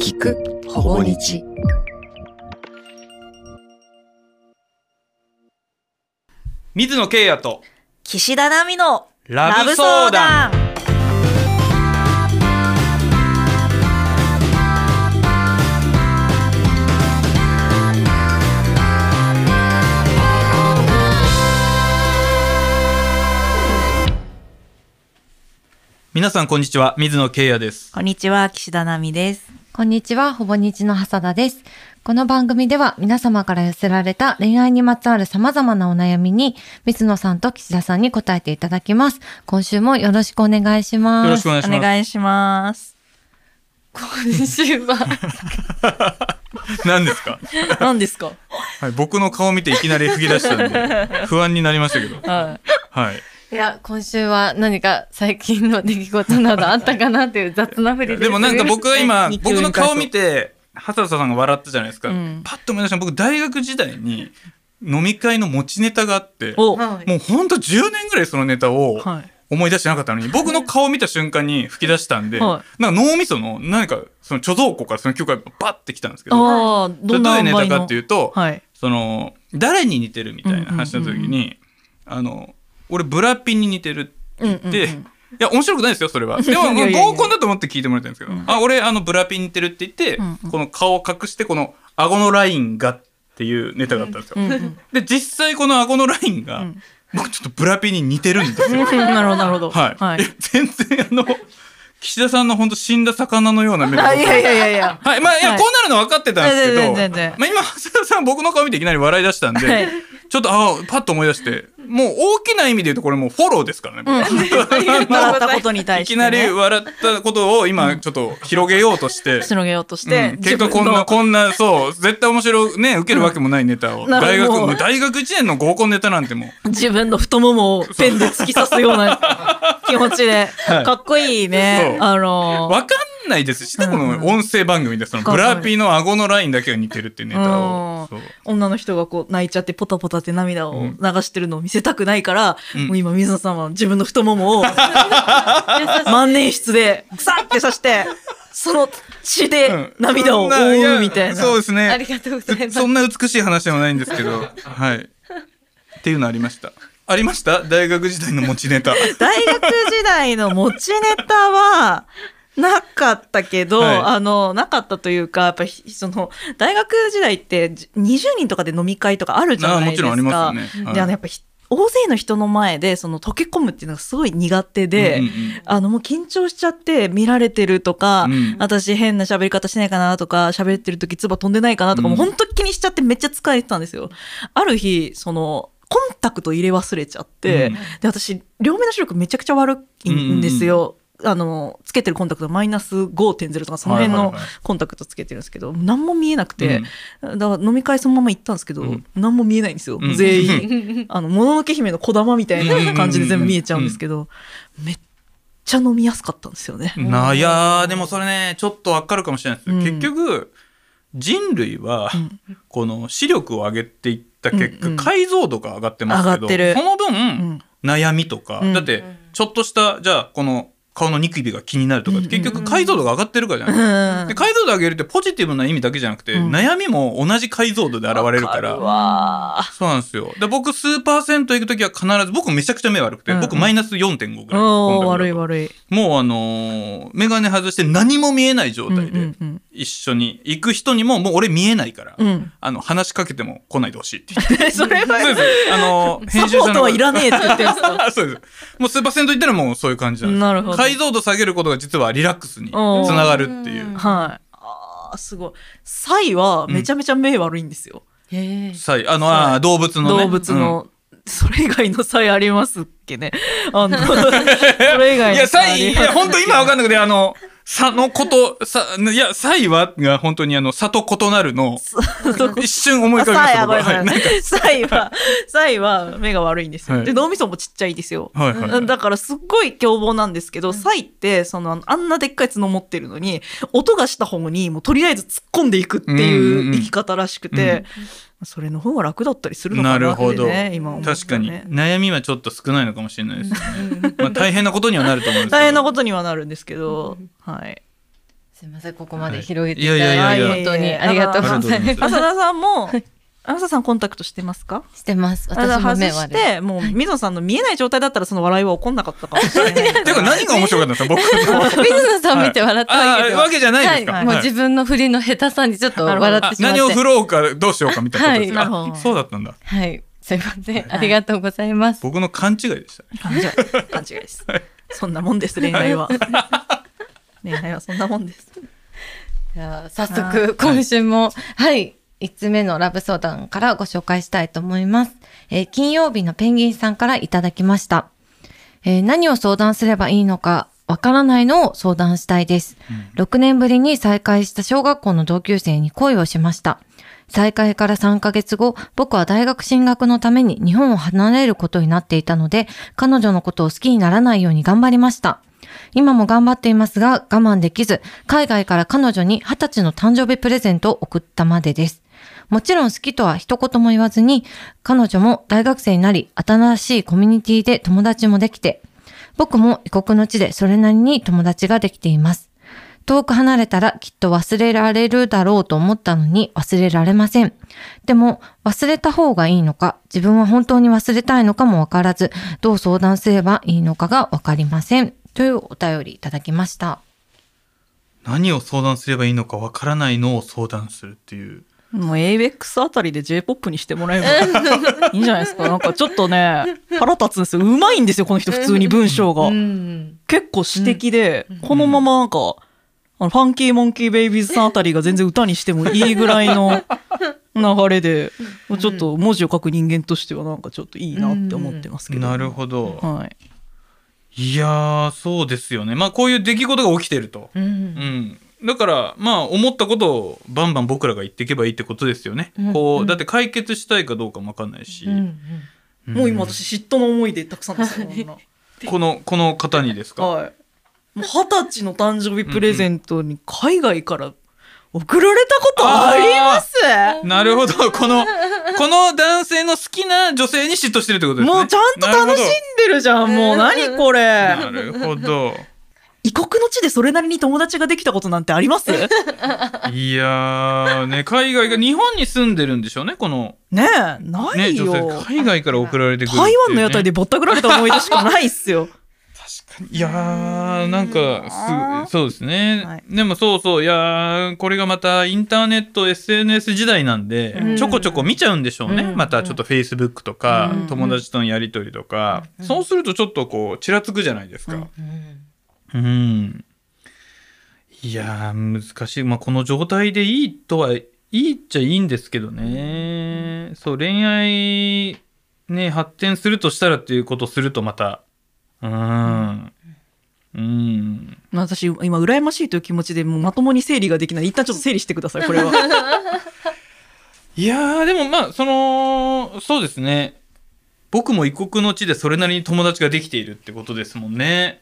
聞くほぼ日。水野圭也と岸田奈美のラブ相談。皆さんこんにちは。水野圭也です。こんにちは。岸田奈美ですこんにちは、ほぼ日の hasada 田です。この番組では皆様から寄せられた恋愛にまつわる様々なお悩みに、水野さんと岸田さんに答えていただきます。今週もよろしくお願いします。よろしくお願いします。お願いします。今週は、何ですか？何ですか？はい僕の顔見ていきなり吹き出したんで不安になりましたけど。ははいいや、今週は何か最近の出来事などあったかなっていう雑な振りです。でもなんか僕は今 日僕の顔見て畑田さんが笑ったじゃないですか、うん。パッと思い出した僕大学時代に飲み会の持ちネタがあってもうほんと10年ぐらいそのネタをはい。思い出してなかったのに僕の顔見た瞬間に吹き出したんで、はなんか脳みその何かその貯蔵庫からその曲がバッてきたんですけどどういうネタかってういうと、はい。その誰に似てるみたいな話の時に、あの俺ブラピに似てるって言って、うんうん。うんいや面白くないですよそれは。でも合コンだと思って聞いてもらいたいんですけど、あ俺あのブラピに似てるって言って、うんうん。この顔を隠してこの顎のラインがっていうネタがあったんですよ、うんうんで実際この顎のラインが、ん。僕ちょっとブラピに似てるんですよ。なるほどなるほど。はい、はい。え全然あの岸田さんの本当死んだ魚のような目であいやいやいやいや。はい、まあ、いや、はい。こうなるの分かってたんですけど、全然全然まあ、今、長谷田さん、僕の顔見ていきなり笑い出したんで、はい。ちょっと、あパッと思い出して、もう大きな意味で言うと、これもうフォローですからね。笑ったことに対いきしてね。なり笑ったことを今、ちょっと広げようとして、広げようとしうてん。結果こんな、こんな、そう、絶対面白い、ね、受けるわけもないネタを。大学、大学1年の合コンネタなんてもう、自分の太ももをペンで突き刺すような気持ちで、はいかっこいいね。そうあのわかんないですしね、この音声番組で、そのブラピの顎のラインだけが似てるっていうネタを。うんそう女の人がこう泣いちゃってポタポタって涙を流してるのを見せたくないから、うんもう今水野さんは自分の太ももを 万年筆でさって刺して、その血で涙を覆うみたいな。そうですね。ありがとうございます。そんな美しい話でもないんですけど、はい。っていうのありました。ありました？大学時代の持ちネタ。大学時代の持ちネタは、なかったけど、はい。あの、なかったというか、やっぱり、その、大学時代ってじ20人とかで飲み会とかあるじゃないですか。あもちろんありますよね。はい。で、あの、やっぱひ大勢の人の前で、その、溶け込むっていうのがすごい苦手で、うんうんうん。あの、もう緊張しちゃって見られてるとか、うん。私変な喋り方しないかなとか、喋ってる時唾飛んでないかなとか、うん。もう本当気にしちゃってめっちゃ疲れてたんですよ。ある日、その、コンタクト入れ忘れちゃって、うん。で、私、両目の視力めちゃくちゃ悪いんですよ。あの、つけてるコンタクトマイナス5.0とか、その辺のコンタクトつけてるんですけど、何も見えなくて、だから飲み会そのまま行ったんですけど、うん。何も見えないんですよ、うん。全員。あの、もののけ姫の小玉みたいな感じで全部見えちゃうんですけど、めっちゃ飲みやすかったんですよね。ないやーでもそれねちょっとわかるかもしれないです、うん。結局人類はこの視力を上げていった結果、うんうん。解像度が上がってますけどその分、うん。悩みとか、うん。だってちょっとしたじゃあこの顔のニキビが気になるとか結局解像度が上がってるからじゃない。で解像度上げるってポジティブな意味だけじゃなくて、うん悩みも同じ解像度で現れるから。わそうなんですよ。で僕数パーセント行く時は必ず僕めちゃくちゃ目悪くて、うん。僕マイナス4.5ぐらい。悪いい悪い。もうあのー眼鏡外して何も見えない状態うんうでんうん一緒に行く人にももう俺見えないから、うんあの話しかけても来ないでほしいって言って それはそうですあの サポートはいらねえって言ってるんですか そうです。もうスーパーセント言ったらもうそういう感じなんです。なるほど解像度下げることが実はリラックスにつながるっていう。はい。ああ、すごい。サイはめちゃめちゃ目悪いんですよ。へえ。さいあの、あー動物のね。動物の。それ以外の差異ありますっけね？あの、それ以うん。外のいや、サイ、いや、本当今わかんなくて、あの、さのこと、さ、いや、サイはが本当にあの、差と異なるの、一瞬思い浮かびました。サイは、さい。サイは、サイは目が悪いんですよ。はいで、脳みそもちっちゃいですよ。はいはいはいだからすっごい凶暴なんですけど、サイって、その、あんなでっかい角持ってるのに、音がした方に、もうとりあえず突っ込んでいくってうんうんいう生き方らしくて、それの方が楽だったりするのかなってなるほど。ね、今思うとね確かに。悩みはちょっと少ないのかもしれないですね。まあ大変なことにはなると思うんですけど。大変なことにはなるんですけど、はい。すみません、ここまで広げていたはいいやいやいやだいて、本当にありがとうござい。ます浅田さんも、浅田さんコンタクトしてますか？してます。あ私も外目はね。して、もう、水野さんの見えない状態だったらその笑いは起こんなかったかもしれない。てか何が面白かったんですか？僕の。水野さん見て笑ったわけではああわけじゃないですか？はいもう自分の振りの下手さにちょっと笑ってあしまって。何を振ろうかどうしようかみたいなことですか？そうだったんだ。はい。すいません。ありがとうございます。僕の勘違いでしたね。勘違い。勘違いです。そんなもんです、恋愛は。恋愛はそんなもんです。じゃあ早速、今週も、はい。5つ目のラブ相談からご紹介したいと思います。えー金曜日のペンギンさんからいただきました。えー何を相談すればいいのかわからないのを相談したいです。6年ぶりに再会した小学校の同級生に恋をしました。再会から3ヶ月後、僕は大学進学のために日本を離れることになっていたので、彼女のことを好きにならないように頑張りました。今も頑張っていますが、我慢できず、海外から彼女に20歳の誕生日プレゼントを送ったまでです。もちろん好きとは一言も言わずに、彼女も大学生になり、新しいコミュニティで友達もできて、僕も異国の地でそれなりに友達ができています。遠く離れたらきっと忘れられるだろうと思ったのに忘れられません。でも忘れた方がいいのか、自分は本当に忘れたいのかもわからず、どう相談すればいいのかがわかりません。というお便りいただきました。何を相談すればいいのかわからないのを相談するっていう。もう ABEX あたりで J-POP にしてもらえば いいんじゃないですか。なんかちょっとね、腹立つんですよ。うまいんですよ、この人、普通に文章が。うん。結構詩的で、このままなんか、あのファンキーモンキーベイビーズさんあたりが全然歌にしてもいいぐらいの流れで、ちょっと文字を書く人間としてはなんかちょっといいなって思ってますけど。なるほど。はい。いやー、そうですよね。まあこういう出来事が起きてると。うんう。ん。だから、まあ思ったことをバンバン僕らが言っていけばいいってことですよね。うんこう、うんだって解決したいかどうかもわかんないし。うんうんんもう今私嫉妬の思いでたくさんですよ。この、この方にですか？はい。もう二十歳の誕生日プレゼントに海外から送られたことあります？なるほど。この、この男性の好きな女性に嫉妬してるってことですね。もうちゃんと楽しんでるじゃん。もう何これ。なるほど。異国の地でそれなりに友達ができたことなんてあります？ね いやー、ね、海外が、日本に住んでるんでしょうね、この、え、なね、いよ。女性。海外から送られてくるね、台湾の屋台でぼったくられた思い出しかないっすよ。いやー、なんかす、そうですね。はい。でもそうそう、いやー、これがまたインターネット、SNS 時代なんで、うん。ちょこちょこ見ちゃうんでしょうね。うん。またちょっと Facebook とか、うん。友達とのやりとりとか、うん。そうするとちょっとこう、ちらつくじゃないですか。うん。いやー、難しい。まあ、この状態でいいとは、いいっちゃいいんですけどね。そう、恋愛、ね、発展するとしたらっていうことするとまた、うーん。うん。まあ私、今、羨ましいという気持ちでもうまともに整理ができない。一旦ちょっと整理してください、これは。いやー、でもまあ、その、そうですね。僕も異国の地でそれなりに友達ができているってことですもんね。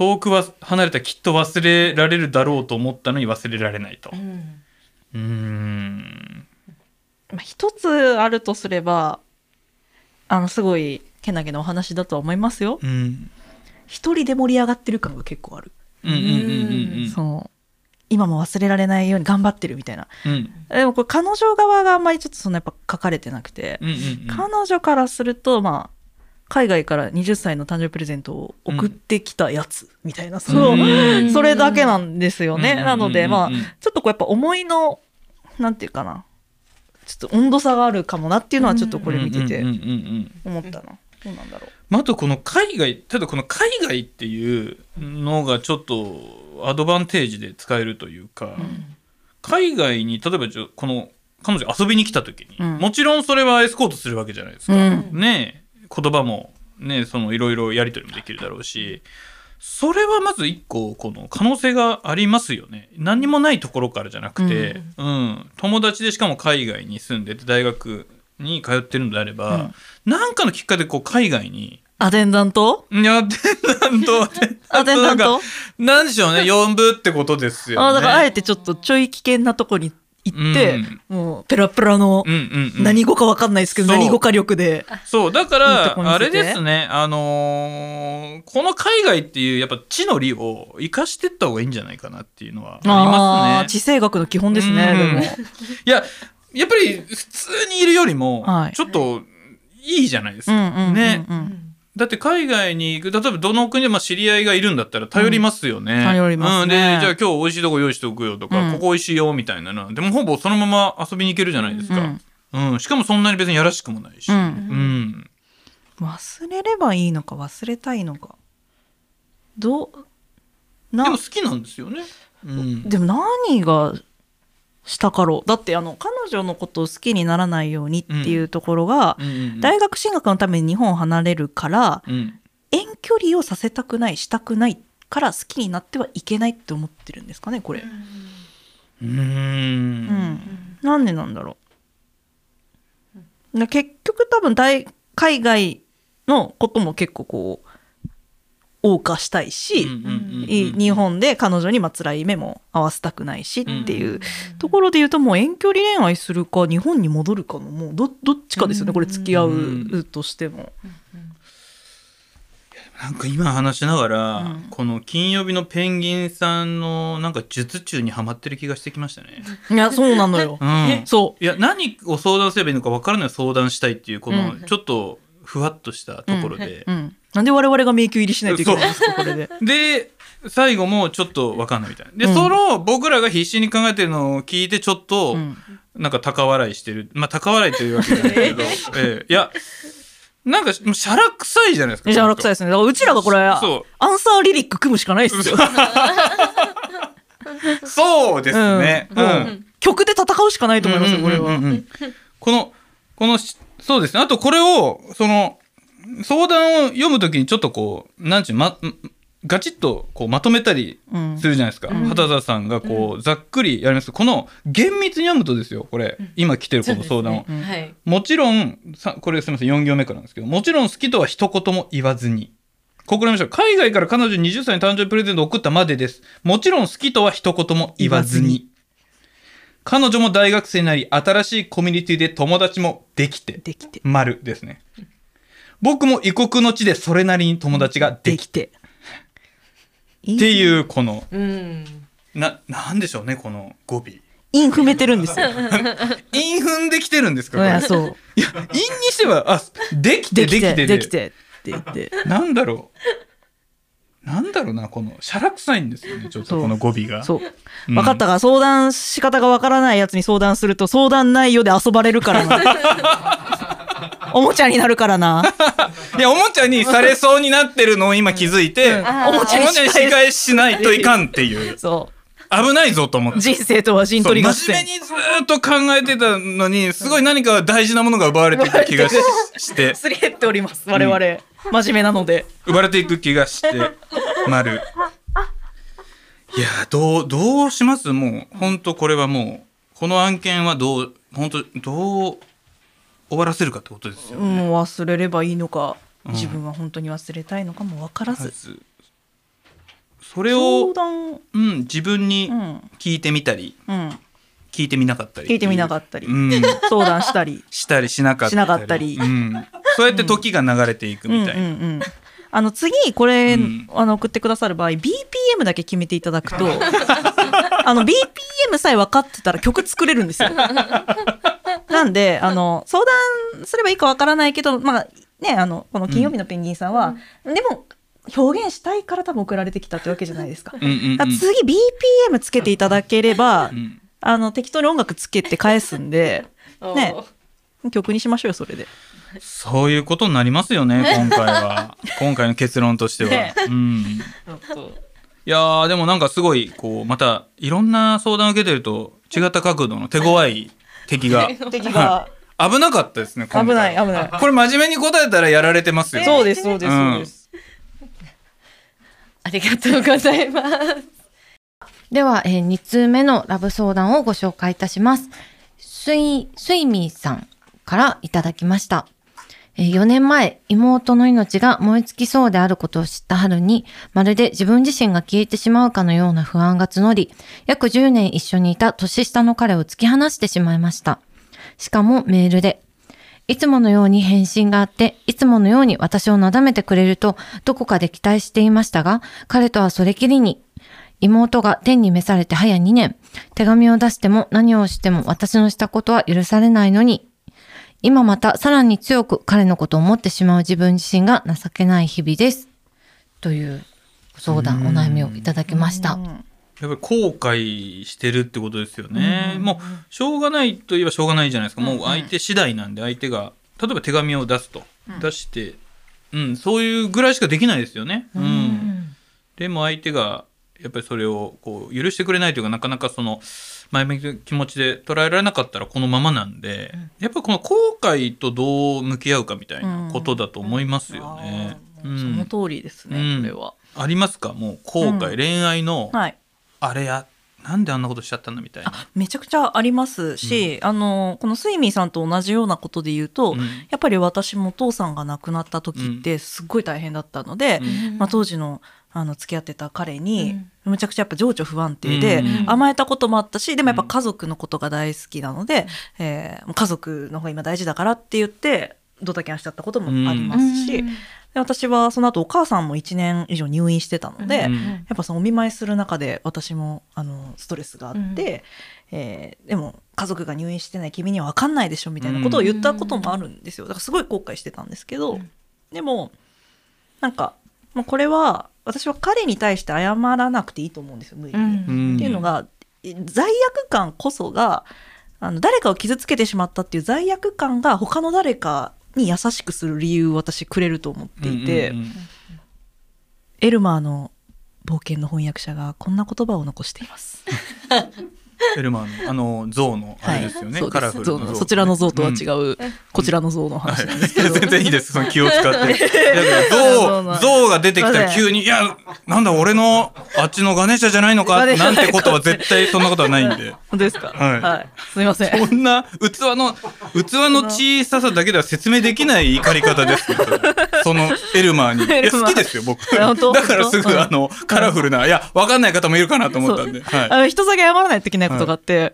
遠くは離れたらきっと忘れられるだろうと思ったのに忘れられないとう。んうーん。まあ一つあるとすれば、あの、すごい、けなげなお話だとは思いますよ。うん。一人で盛り上がってる感が結構ある。うんうんうんうんその、今も忘れられないように頑張ってるみたいな。うん。うんでもこれ彼女側があんまりちょっとそのやっぱ書かれてなくて、彼女からすると、まあ、海外から20歳の誕生日プレゼントを送ってきたやつ、みたいな、そう、うん。それだけなんですよね。うん。なので、まあ、うん。うん。うんちょっとこうやっぱ思いの、なんていうかな、ちょっと温度差があるかもなっていうのはちょっとこれ見ててうんうんうんうん思ったな。どうなんだろう。まあ、あとこの海外ただこの海外っていうのがちょっとアドバンテージで使えるというか、海外に例えばこの彼女遊びに来た時に、うん。もちろんそれはエスコートするわけじゃないですか、うん。ねえ言葉もねそのいろいろやり取りもできるだろうしそれはまず一個この可能性がありますよね。何にもないところからじゃなくて、うん。友達でしかも海外に住んでて大学に通ってるのであれば、うん。なんかのきっかけでこう海外にアテンダント？いや、アテンダント、アテンダント。なんかなんでしょうね、4部ってことですよね。あだからあえてちょっとちょい危険なとこに行って、うんもうペラペラの何語かわかんないですけど、何語か力で。そう、だから、あれですね、あのーこの海外っていう、やっぱ地の利を生かしてった方がいいんじゃないかなっていうのはありあますね。ー地政学の基本ですね、うんでも。いや、やっぱり普通にいるよりもはい、ちょっといいじゃないですか。うんうんうんうんね。だって海外に行く、例えばどの国でまあ知り合いがいるんだったら頼りますよね。うん頼りますねうん、で、じゃあ今日美味しいとこ用意しておくよとか、うんここ美味しいよみたいなの。でもほぼそのまま遊びに行けるじゃないですか。うん。しかもそんなに別にやらしくもないし。うんうん忘れればいいのか忘れたいのか。どう、な、でも好きなんですよね。うん。でも何がしたかろう。だってあの彼女のことを好きにならないようにっていうところが、うん。うん大学進学のために日本を離れるからうん。遠距離をさせたくないしたくないから好きになってはいけないって思ってるんですかねこれ、うーうん。ん。なんでなんだろう。な結局多分大海外のことも結構こう謳歌したいし、日本で彼女にまあ辛い目も合わせたくないしっていうところで言うともう遠距離恋愛するか日本に戻るかのもうどどっちかですよねこれ付き合うとしても。なんか今話しながら、うんこの金曜日のペンギンさんのなんか術中にはまってる気がしてきましたね。いやそうなのよ。うん。そいや何を相談すればいいのか分からない相談したいっていうこのうんちょっとふわっとしたところで、う、うん、なんで我々が迷宮入りしないといけないんですかこれで。で最後もちょっと分かんないみたいな。で、うん。その僕らが必死に考えてるのを聞いてちょっと、うん。なんか高笑いしてる。まあ高笑いというわけじゃないけど、ええ。いやなんかもうしゃらくさいじゃないですかじゃあ楽さいですね。だからうちらがこれアンサーリリック組むしかないですよ。そうですね、うん。曲で戦うしかないと思いますよこれは。このこのしそうですね。あとこれをその相談を読むときにちょっとこうなんちゅうまガチッとこうまとめたりうんするじゃないですか、畑田さんがこうざっくりやります。この厳密に読むとですよ。これ、今来てるこの相談を、うんはい。もちろんさこれすみません4行目からなんですけどもちろん好きとは一言も言わずに。ここらましょう。海外から彼女に20歳に誕生日プレゼントを送ったまでです。もちろん好きとは一言も言わずに彼女も大学生になり新しいコミュニティで友達もできてできて。丸ですね僕も異国の地でそれなりに友達ができてて。っていうこのうん。ななんでしょうねこの語尾イン踏めてるんですよ。韻踏んできてるんですかこれいやそう。いや韻にしてはあできてできてできてできてって言って。なんだろう。なんだろうな、この、しゃらくさいんですよね、ちょっとこの語尾が。そう。うん分かったから相談仕方がわからないやつに相談すると相談内容で遊ばれるからな。おもちゃになるからな。いや、おもちゃにされそうになってるのを今気づいて、うんおもちゃに仕仕返返ししないといかんっていう。そ危ないぞと思っう。て。人生とは陣取り合戦。真面目にずーっと考えてたのに、すごい何か大事なものが奪われていく気がしして、すり減っております。我々。真面目なので。奪われていく気がして、丸。いや、どう、どうします？もう、本当これはもう、この案件はどう、本当どう終わらせるかってことですよね。もう忘れればいいのか、うん自分は本当に忘れたいのかも分からず。それをうん、自分にうん。聞いてみたりうん。聞いてみなかったり。聞いてみなかったり。うん、相談したり。したりしなかったり。しなかったり。うん、そうやって時が流れていくみたいな、うんうんうん。あの次これ、うん。あの送ってくださる場合 BPM だけ決めていただくとあの BPM さえ分かってたら曲作れるんですよ。なんであの相談すればいいか分からないけどまあねあのこの金曜日のペンギンさんは、でも表現したいから多分送られてきたってわけじゃないですか。うんうんうん。だから次 BPM つけていただければ、うんあの適当に音楽つけて返すんで ね。曲にしましょうよそれで。そういうことになりますよね今回は。今回の結論としては、ね。うん、いやーでもなんかすごいこうまたいろんな相談を受けてると違った角度の手強い敵が 敵が。危なかったですね今危回ない危ない。これ真面目に答えたらやられてますよ。そうですそうですうんそうです。ありがとうございます。では、えー、2通目のラブ相談をご紹介いたします。スイ、スイミーさんからいただきました。え4年前、妹の命が燃え尽きそうであることを知った春に、まるで自分自身が消えてしまうかのような不安が募り、約10年一緒にいた年下の彼を突き放してしまいました。しかもメールで。いつものように返信があって、いつものように私をなだめてくれると、どこかで期待していましたが、彼とはそれきりに、妹が天に召されて早2年、手紙を出しても何をしても私のしたことは許されないのに、今またさらに強く彼のことを思ってしまう自分自身が情けない日々です。というご相談、お悩みをいただきました。うんやっぱり後悔してるってことですよね。もうしょうがないといえばしょうがないじゃないですか。もう相手次第なんで相手が例えば手紙を出すと、出して、うん、そういうぐらいしかできないですよね。うん。でも相手がやっぱりそれをこう許してくれないというかなかなかその前向きな気持ちで捉えられなかったらこのままなんで、やっぱりこの後悔とどう向き合うかみたいなことだと思いますよね。あーうん。その通りですね、うん。これは。ありますか？もう後悔、うん。恋愛のはい。あれやなんであんなことしちゃったんだみたいな。めちゃくちゃありますし、あのこのスイミーさんと同じようなことで言うと、うんやっぱり私もお父さんが亡くなった時ってすっごい大変だったので、うんまあ、当時のあの付き合ってた彼にうんむちゃくちゃやっぱ情緒不安定でうん。甘えたこともあったしでもやっぱ家族のことが大好きなので、えーもう家族の方が今大事だからって言ってドタキャンしちゃったこともありますし、で私はその後お母さんも1年以上入院してたので、うん。やっぱそのお見舞いする中で私もあのストレスがあって、えーでも家族が入院してない君には分かんないでしょみたいなことを言ったこともあるんですよ。だからすごい後悔してたんですけど、でもなんかもうこれは私は彼に対して謝らなくていいと思うんですよ無理に。うんっていうのがえ罪悪感こそがあの誰かを傷つけてしまったっていう罪悪感が他の誰かに優しくする理由を私くれると思っていて、うんうんうんエルマーの冒険の翻訳者がこんな言葉を残しています。エルマーのあの象のあれですよね、そうカラフル象の象のそちらの像とは違うん。う、こちらの像の話なんですけど。全然いいです。その気を使って。い。や そうな象象が出てきたら急に「いやなんだ俺のあっちのガネーシャじゃないのか」なんてことは絶対そんなことはないんで。ですか？はい。すみません。こんな器の器の小ささだけでは説明できない怒り方ですけど。そのエルマーに。いや好きですよ僕。だからすぐあのカラフルないやわかんない方もいるかなと思ったんで。はい。あの人だけ謝らないといけないことがあって、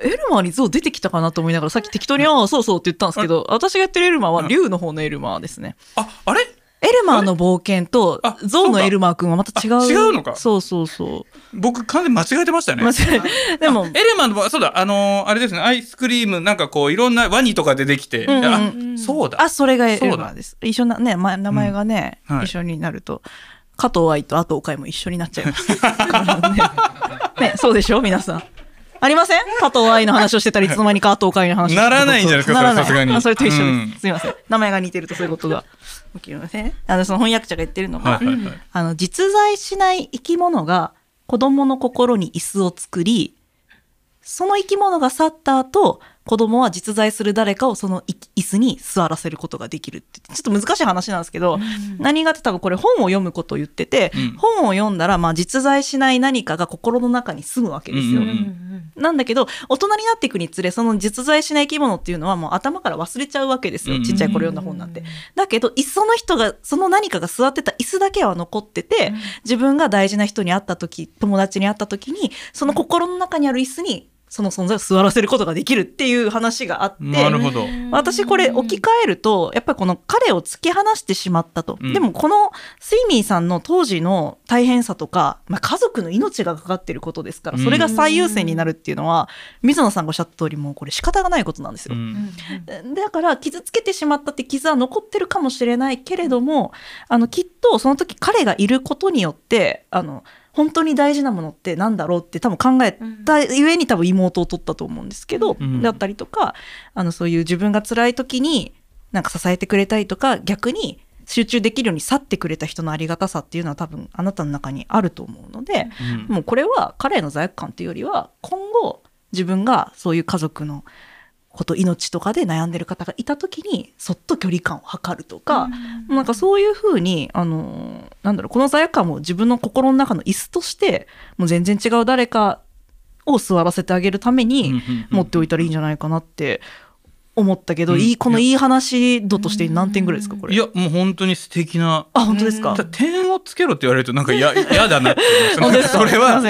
エルマーに像出てきたかなと思いながらさっき適当に「ああそうそう」って言ったんですけど私がやってるエルマーは竜の方のエルマーですね。ああれ？エルマーの冒険とあ象のエルマー君はまた違う。あ違うのか？そうそうそ僕完全に間違えてましたう。ね。間違え でもエレマンのそうだあのーあれですね。アイスクリームなんかこういろんなワニとかでできて、うんうんあそうだ。あそれがエルそうだ。マーです。一緒なね、ま、名前がね、うん。はい。一緒になると加藤愛と阿藤海も一緒になっちゃいます。ねねそうでしょ？皆さん。ありません？加藤愛の話をしてたらい。つの間にか加藤海の話。ならないんじゃないですか？ならないそれさすがに。あそれと一緒です、うん。すみません。名前が似てるとそういうことが起きますねあのその翻訳者が言ってるのが、あの実在しない生き物が子供の心に椅子を作りその生き物が去った後子供は実在する誰かをそのい椅子に座らせることができるって。ちょっと難しい話なんですけど、何がって多分これ本を読むことを言ってて、うん。本を読んだらまあ実在しない何かが心の中に住むわけですよ。うんうんなんだけど大人になっていくにつれその実在しない生き物っていうのはもう頭から忘れちゃうわけですよ、うん。ちっちゃい頃読んだ本なんて。だけどいっその人がその何かが座ってた椅子だけは残ってて、自分が大事な人に会った時友達に会った時にその心の中にある椅子にその存在を座らせることができるっていう話があって。なるほど、私これ置き換えるとやっぱりこの彼を突き放してしまったと、うん。でもこのスイミーさんの当時の大変さとか、まあ、家族の命がかかってることですからそれが最優先になるっていうのは水野さんがおっしゃった通りもうこれ仕方がないことなんですよ。うん。だから傷つけてしまったって傷は残ってるかもしれないけれどもあのきっとその時彼がいることによってあの本当に大事なものってなんだろうって多分考えたゆえに多分妹を取ったと思うんですけど、うん。だったりとかあのそういう自分が辛い時になんか支えてくれたりとか逆に集中できるように去ってくれた人のありがたさっていうのは多分あなたの中にあると思うので、うん。もうこれは彼への罪悪感というよりは今後自分がそういう家族のこと命とかで悩んでる方がいた時にそっと距離感を測るとか、なんかそういうふうにあのなんだろうこの罪悪感も自分の心の中の椅子としてもう全然違う誰かを座らせてあげるためにうんうんうん持っておいたらいいんじゃないかなって思ったけど、うん。いいこのいい話度として何点ぐらいですかこれ？いやもう本当に素敵な。あ本当ですか？点をつけろって言われるとなんか嫌嫌だなって思いま す それは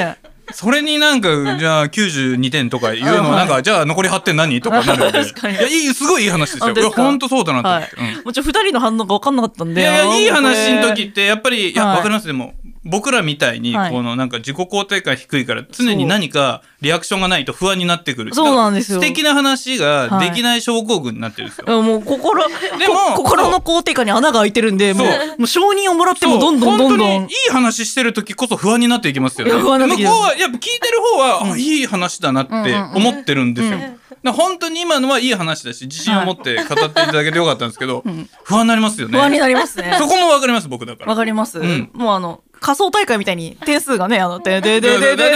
それになんか じゃあ92点とか言うのはなんかじゃあ残り8点何とかなるので いやいいすごいいい話ですよ。いや本当ですか本当そうだなと思って、うん。もちろん二人の反応が分かんなかったんで。いやいやいい話の時ってやっぱりいやはい。わかります。でも僕らみたいにはい。このなんか自己肯定感低いから常に何かリアクションがないと不安になってくる。そうなんですよ。素敵な話ができない症候群になってるんですよ、れもう心でもこ心の肯定感に穴が開いてるんでもうそう。もう承認をもらってもどんどんどんどん。そう本当にいい話してる時こそ不安になっていきますよね。いや不安になってきます。向こうはやっぱ聞いてる方は、あいい話だなって思ってるんですよ、うん。だから本当に今のはいい話だし自信を持って語っていただけてよかったんですけど、不安になりますよね。不安になりますね。そこもわかります僕だから。わかります、ん。もうあの仮想大会みたいに点数がねあのででででででで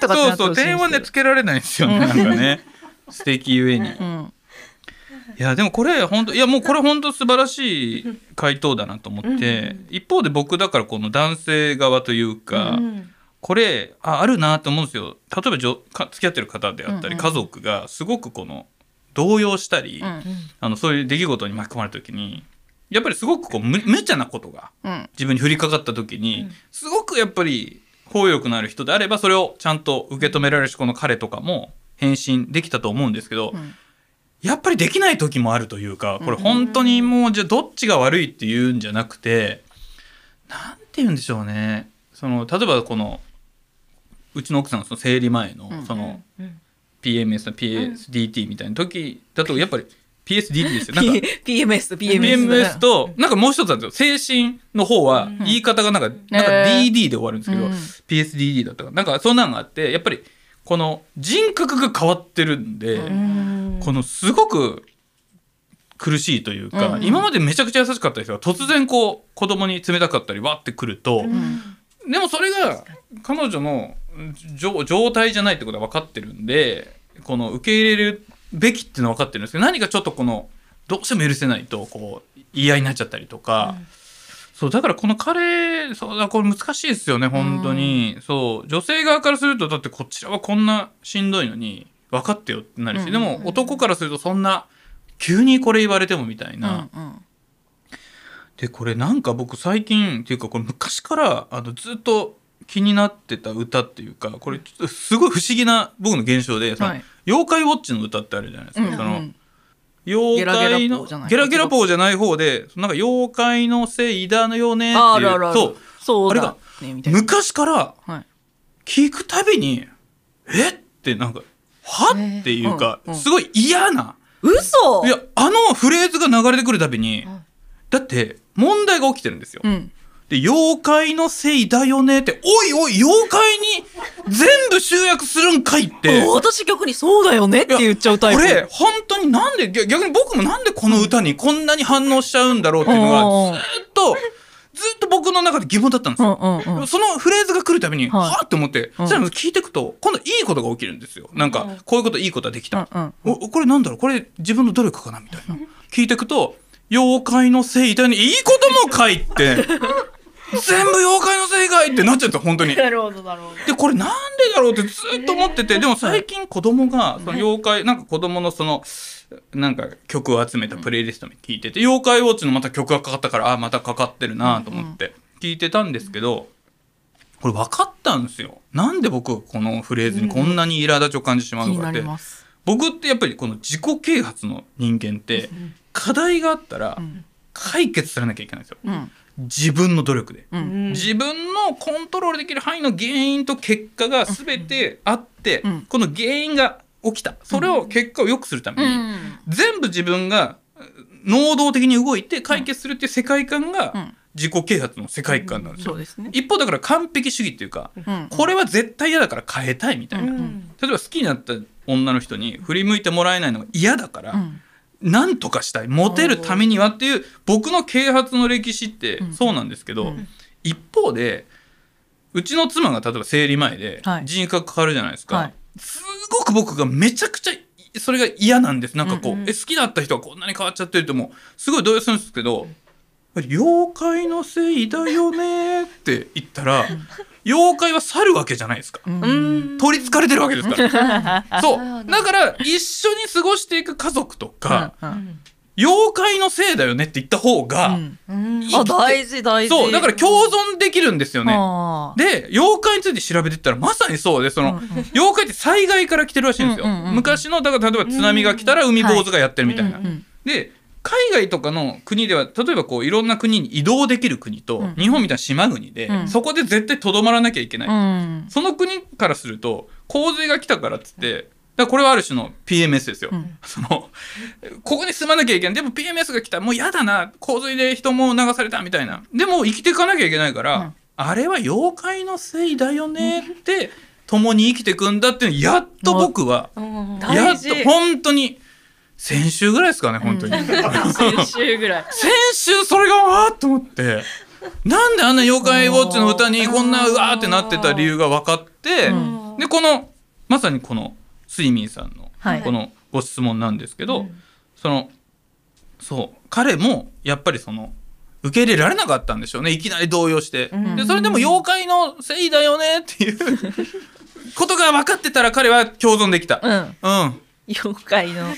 とかってなってそうそう点はねつけられないんですよねなんかね素敵ゆえに、いうんやでもこれ本当いやもうこれ本当素晴らしい回答だなと思って、一方で僕だからこの男性側というか、これああるなと思うんですよ例えばじょか付き合ってる方であったり、家族がすごくこの動揺したり、うんあのそういう出来事に巻き込まれた時にやっぱりすごくこう無無茶なことがうん。自分に降りかかった時に、すごくやっぱり包容力のある人であればそれをちゃんと受け止められるしこの彼とかも返信できたと思うんですけど、ん。やっぱりできない時もあるというかこれ本当にもうじゃあどっちが悪いっていうんじゃなくてなんて言うんでしょうね。その例えばこのうちの奥さんのその生理前のうん。その PMS の PSDT みたいな時だとやっぱり PSD ですよ。なんか P- PMS PMS PMS と、な。んかもう一つなんですよ。精神の方は、言い方がなんか、なんかへー。DD で終わるんですけど、うん。PSDD だったかな。なんかそんなのがあって、やっぱり、この人格が変わってるんで、このすごく苦しいというか、うん。今までめちゃくちゃ優しかった人が突然こう、子供に冷たかったり、わってくると、でもそれが彼女の状状態じゃないってことは分かってるんでこの受け入れるべきっていうのは分かってるんですけど何かちょっとこのどうしても許せないとこう言い合いになっちゃったりとか、そうだからこの彼そうだこれ難しいですよね本当に、そう女性側からするとだってこちらはこんなしんどいのに分かってよってなるし、うん。でも男からするとそんな急にこれ言われてもみたいな。うんうん。でこれなんか僕最近っていうかこれ昔からあのずっと気になってた歌っていうかこれちょっとすごい不思議な僕の現象で、そのはい。妖怪ウォッチの歌ってあるじゃないですか、うん。そのうん。妖怪ゲラゲラポのゲラゲラポーじゃない方でなんか妖怪のせいだのよねっていうああるあるある。そう。そうだあねみたいな。昔からはい。聞くたびにえっ？てなんかはっ？ていうか、うんうん。すごい嫌な。嘘？いやあのフレーズが流れてくるたびに、だって問題が起きてるんですよ。うんで妖怪のせいだよねっておいおい妖怪に全部集約するんかいって。私逆にそうだよねって言っちゃうタイプ。これ本当になんで逆逆に僕もなんでこの歌にこんなに反応しちゃうんだろうっていうのうんがずっとずっと僕の中で疑問だったんですうんよ。うんうん。そのフレーズが来るたびに、はあって思って、うん。そしたら聞いていくと、今度いいことが起きるんですよ。なんか、こういうこといいことができた。うんうん。おこれなんだろう？これ自分の努力かな？みたいな。聞いていくと、妖怪のせいだにいいことも書いて、全部妖怪のせいかいってなっちゃった、本当に。なるほどなるほど。でこれなんでだろうってずっと思っててでも最近子供がその妖怪なんか子供のそのなんか曲を集めたプレイリストに聞いてて妖怪ウォッチのまた曲がかかったからあまたかかってるなと思って聞いてたんですけどこれ分かったんですよ。なんで僕このフレーズにこんなに苛立ちを感じてしまうのかって。僕ってやっぱりこの自己啓発の人間って課題があったらん。解決されなきゃいけないんですよ。うん。自分の努力で。うん。自分のコントロールできる範囲の原因と結果が全てあって、うん。この原因が起きた。それを結果を良くするために、全部自分が能動的に動いて解決するっていう世界観がうん。自己啓発の世界観なんですよ。すね。一方だから完璧主義っていうか、うん。これは絶対嫌だから変えたいみたいな、例えば好きになった女の人に振り向いてもらえないのが嫌だから、うんなんとかしたい。モテるためにはっていう僕の啓発の歴史ってうん。そうなんですけど、うん。一方でうちの妻が例えば生理前ではい。人格かかるじゃないですか、はい。すごく僕がめちゃくちゃそれが嫌なんです。なんかこう、うんえ好きだった人がこんなに変わっちゃってるってもうすごい動揺するんですけど「妖怪のせいだよね」って言ったら妖怪は去るわけじゃないですか。うん。取り憑かれてるわけですから。そう。だから、一緒に過ごしていく家族とか、うん妖怪のせいだよねって言った方が、あ大事大事。そう、だから共存できるんですよね。で、妖怪について調べてったら、まさにそうで、その、妖怪って災害から来てるらしいんですよ。昔の、だから例えば津波が来たら海坊主がやってるみたいな。で、海外とかの国では、例えばこう、いろんな国に移動できる国と、うん日本みたいな島国で、うんそこで絶対とどまらなきゃいけない。うんその国からすると、洪水が来たからっつって、だこれはある種の PMS ですよ。うんその、ここに住まなきゃいけない。でも PMS が来たらもう嫌だな。洪水で人も流されたみたいな。でも生きていかなきゃいけないから、うんあれは妖怪のせいだよねって、共に生きていくんだってやっと僕は、やっと事本当に、先週ぐらいですかね、本当に。先週ぐらい。先週それがわーっと思って。なんであんな妖怪ウォッチの歌にこんなうわーってなってた理由が分かって、うん。でこのまさにこのスイミーさんのはい。このご質問なんですけど、そのそう彼もやっぱりその受け入れられなかったんでしょうね。いきなり動揺して、ん。でそれでも妖怪のせいだよねっていうことが分かってたら彼は共存できた。うん。うん 妖怪の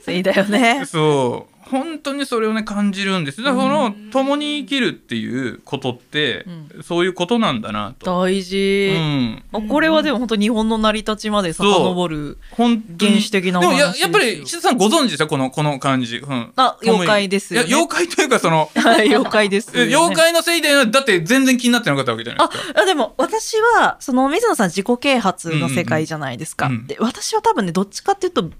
せいだよね。そう。本当にそれをね感じるんです。だからその共に生きるっていうことって、そういうことなんだなと、大う事、ん、あこれはでも本当日本の成り立ちまで遡る本原始的なおでも話ですよややっぱり岸田さんご存知ですよこのこの感じ、うん、あ妖怪ですよね。妖怪というかその はい妖怪ですよね、妖怪のせいでだって全然気になってなかったわけじゃないあですか。あでも私はその水野さん自己啓発の世界じゃないですか、うんうんうん。で私は多分ねどっちかっていうと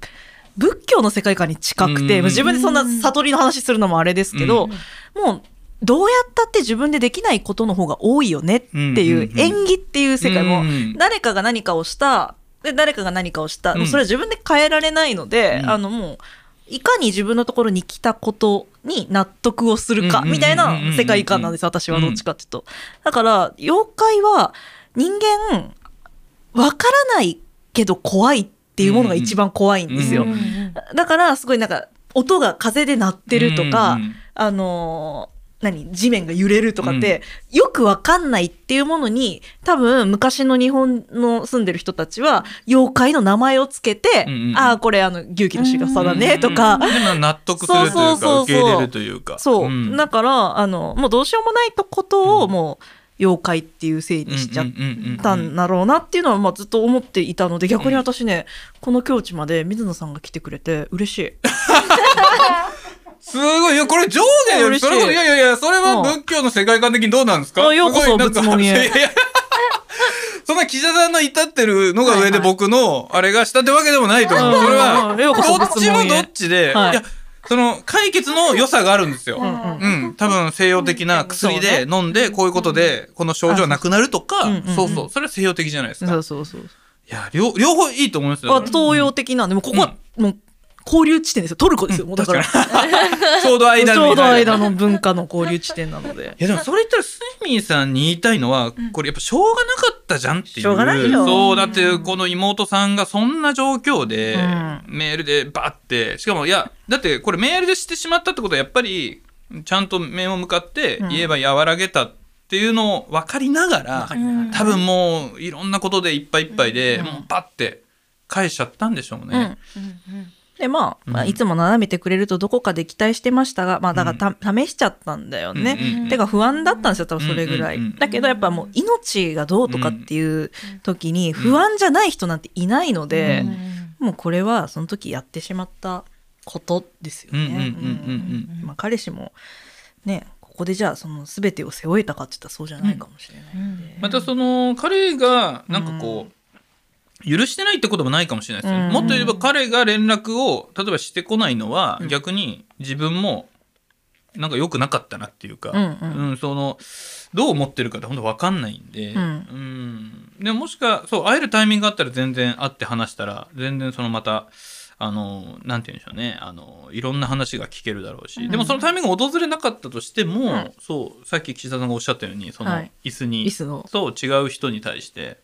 仏教の世界観に近くて、うん。自分でそんな悟りの話するのもあれですけど、もうどうやったって自分でできないことの方が多いよねっていう演技っていう世界もうん。誰かが何かをしたで誰かが何かをした、それは自分で変えられないので、うん。あのもういかに自分のところに来たことに納得をするかみたいな世界観なんです私はどっちかっていうと。だから妖怪は人間わからないけど怖いっていうものが一番怖いんですよ。うんだからすごいなんか音が風で鳴ってるとか、あのー何地面が揺れるとかって、よくわかんないっていうものに多分昔の日本の住んでる人たちは妖怪の名前をつけて、うんうんああこれあの牛気の仕草だねとか、納得するというそうそうそうそう。か受け入れるというか。そう、ん。だからあのもうどうしようもないとことをもう妖怪っていうせいにしちゃっうんうんうんうんたんだろうなっていうのはまあずっと思っていたので逆に私ね、この境地まで水野さんが来てくれて嬉しい。すごい、いや、これ上下よ。嬉しい。それこそ、いやいやいや、それは仏教の世界観的にどうなんですか？あようこそ仏門へ。そんな岸田さんの至ってるのが上で僕のあれがしたってわけでもないと。思う。うん。それは、うん。ようこそどっちもどっちで、い。はいや、その解決の良さがあるんですよ。んうん。多分西洋的な薬で飲んで、こういうことで、この症状がなくなるとかそうそう。それは西洋的じゃないですか。いそうそうそう。や、両両方いいと思いますよ。あ東洋的なんで、もうここはもう交流地点ですよ。トルコですよ。もうだから。ち ちょうど間にょうど間の文化の交流地点なので。いやでもそれ言ったらスイミーさんに言いたいのは、これやっぱしょうがなかったじゃんっていう。しょうがないよ。そう、だってこの妹さんがそんな状況で、うん。メールでバッて、しかもいや、だってこれメールでしてしまったってことはやっぱり、ちゃんと面を向かって言えば和らげたっていうのを分かりながら、多分もういろんなことでいっぱいいっぱいで、もうバッて返しちゃったんでしょうね。で、まあ、まあ、いつも斜めてくれるとどこかで期待してましたが、まあ、だからた、試しちゃったんだよね。うんうんうん。てか不安だったんですよ、多分それぐらい。うんうんうんだけどやっぱもう命がどうとかっていう時に不安じゃない人なんていないので、もうこれはその時やってしまったことですよね。うんうんうんうんうんまあ、彼氏もね、ここでじゃあその全てを背負えたかって言ったらそうじゃないかもしれないんで。またその彼がなんかこう、許してないってこともないかもしれないですよ、うん。もっと言えば彼が連絡を例えばしてこないのは、逆に自分もなんか良くなかったなっていうか、うんうん。そのどう思ってるかって本当分かんないんで、うん。うん。でももしかそう会えるタイミングがあったら全然会って話したら全然そのまたあのなんて言うんでしょうねあのいろんな話が聞けるだろうし、でもそのタイミングが訪れなかったとしても、んそうさっき岸田さんがおっしゃったようにそのはい。椅子に、椅子のそう違う人に対して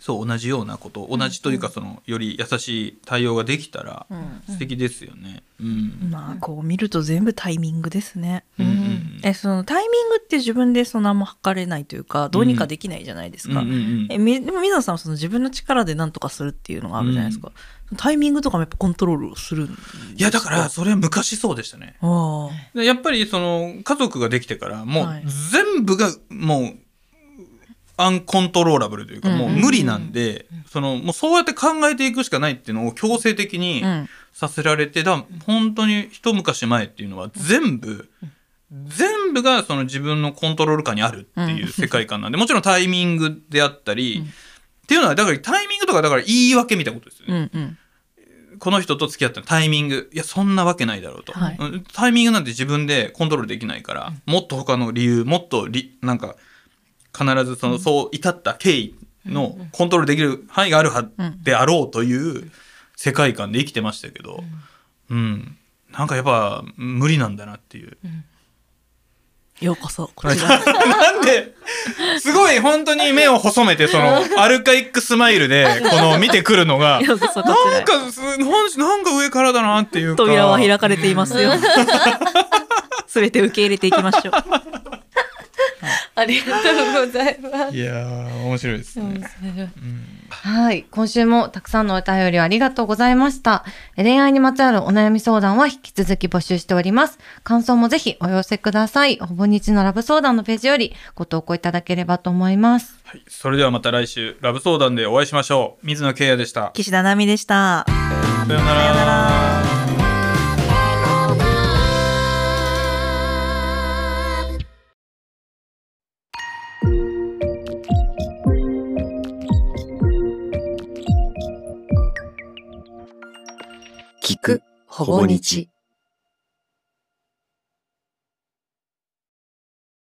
そう同じようなこと同じというかそのより優しい対応ができたらうん。素敵ですよね。うん。まあこう見ると全部タイミングですね。うんうんえそのタイミングって自分でその何も測れないというかどうにかできないじゃないですか。うんうんうん。えみでも水野さんはその自分の力で何とかするっていうのがあるじゃないですか。タイミングとかもやっぱコントロールするいやだからそれは昔そうでしたね。ああでやっぱりその家族ができてからもうはい。全部がもうアンコントローラブルというかうん。もう無理なんでそのもうそうやって考えていくしかないっていうのを強制的にうん。させられてだ本当に一昔前っていうのは全部全部がその自分のコントロール下にあるっていう世界観なんでもちろんタイミングであったりうん。っていうのはだからタイミングとかだから言い訳みたいなことですよね。うんうん。この人と付き合ったタイミング。いやそんなわけないだろうと、はい。うんタイミングなんて自分でコントロールできないから、もっと他の理由もっとりなんか必ずその、そう至った経緯のコントロールできる範囲があるはうんであろうという世界観で生きてましたけど、うん。なんかやっぱ無理なんだなっていう。ようこそこちら。に なんですごい本当に目を細めてそのアルカイックスマイルでこの見てくるのがなんへかすなんなんか上からだなっていうか。扉は開かれていますよ。すべて受け入れていきましょう。ありがとうございます。いやー面白いですね。はい。今週もたくさんのお便りをありがとうございました。恋愛にまつわるお悩み相談は引き続き募集しております。感想もぜひお寄せください。ほぼ日のラブ相談のページよりご投稿いただければと思います。はい、それではまた来週ラブ相談でお会いしましょう。水野圭也でした。岸田奈美でした。さようなら。くほぼ日。